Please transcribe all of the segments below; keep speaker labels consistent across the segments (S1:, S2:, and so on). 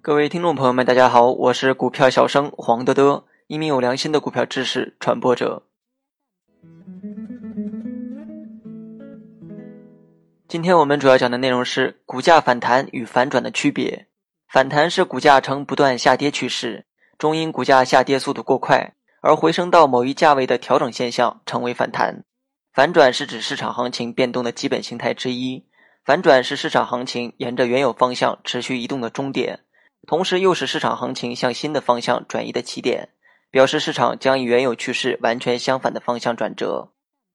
S1: 各位听众朋友们，大家好，我是股票小生黄德德，一名有良心的股票知识传播者。今天我们主要讲的内容是股价反弹与反转的区别。反弹是股价呈不断下跌趋势，中因股价下跌速度过快而回升到某一价位的调整现象，称为反弹。反转是指市场行情变动的基本形态之一。反转是市场行情沿着原有方向持续移动的终点，同时又是市场行情向新的方向转移的起点，表示市场将以原有趋势完全相反的方向转折。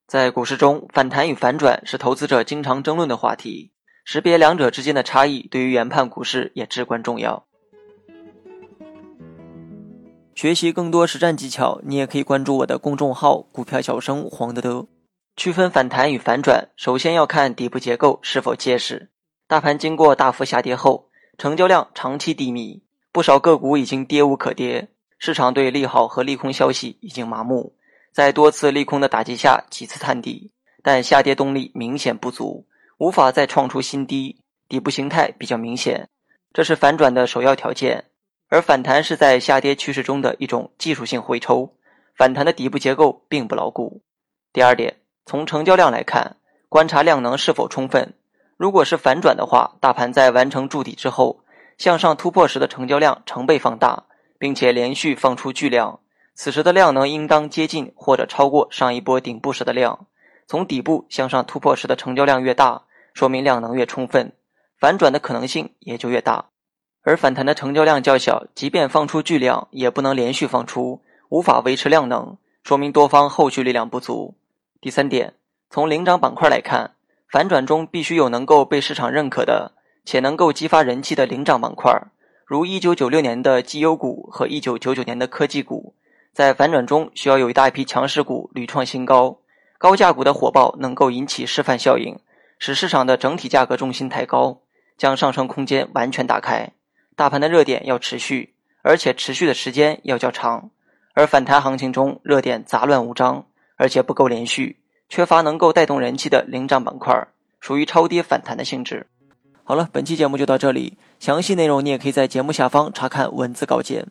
S1: 在股市中，反弹与反转是投资者经常争论的话题，识别两者之间的差异对于研判股市也至关重要。学习更多实战技巧，你也可以关注我的公众号“股票小生黄德德”。区分反弹与反转，首先要看底部结构是否结实。大盘经过大幅下跌后，成交量长期低迷，不少个股已经跌无可跌，市场对利好和利空消息已经麻木，在多次利空的打击下几次探底，但下跌动力明显不足，无法再创出新低，底部形态比较明显，这是反转的首要条件。而反弹是在下跌趋势中的一种技术性回抽，反弹的底部结构并不牢固。第二点。从成交量来看，观察量能是否充分。如果是反转的话，大盘在完成筑底之后向上突破时的成交量成倍放大，并且连续放出巨量，此时的量能应当接近或者超过上一波顶部时的量。从底部向上突破时的成交量越大，说明量能越充分，反转的可能性也就越大。而反弹的成交量较小，即便放出巨量，也不能连续放出，无法维持量能，说明多方后续力量不足。第三点，从领涨板块来看，反转中必须有能够被市场认可的且能够激发人气的领涨板块，如一九九六年的绩优股和一九九九年的科技股。在反转中，需要有一大批强势股屡创新高，高价股的火爆能够引起示范效应，使市场的整体价格重心抬高，将上升空间完全打开。大盘的热点要持续，而且持续的时间要较长。而反弹行情中，热点杂乱无章。而且不够连续，缺乏能够带动人气的领涨板块，属于超跌反弹的性质。好了，本期节目就到这里，详细内容你也可以在节目下方查看文字稿件。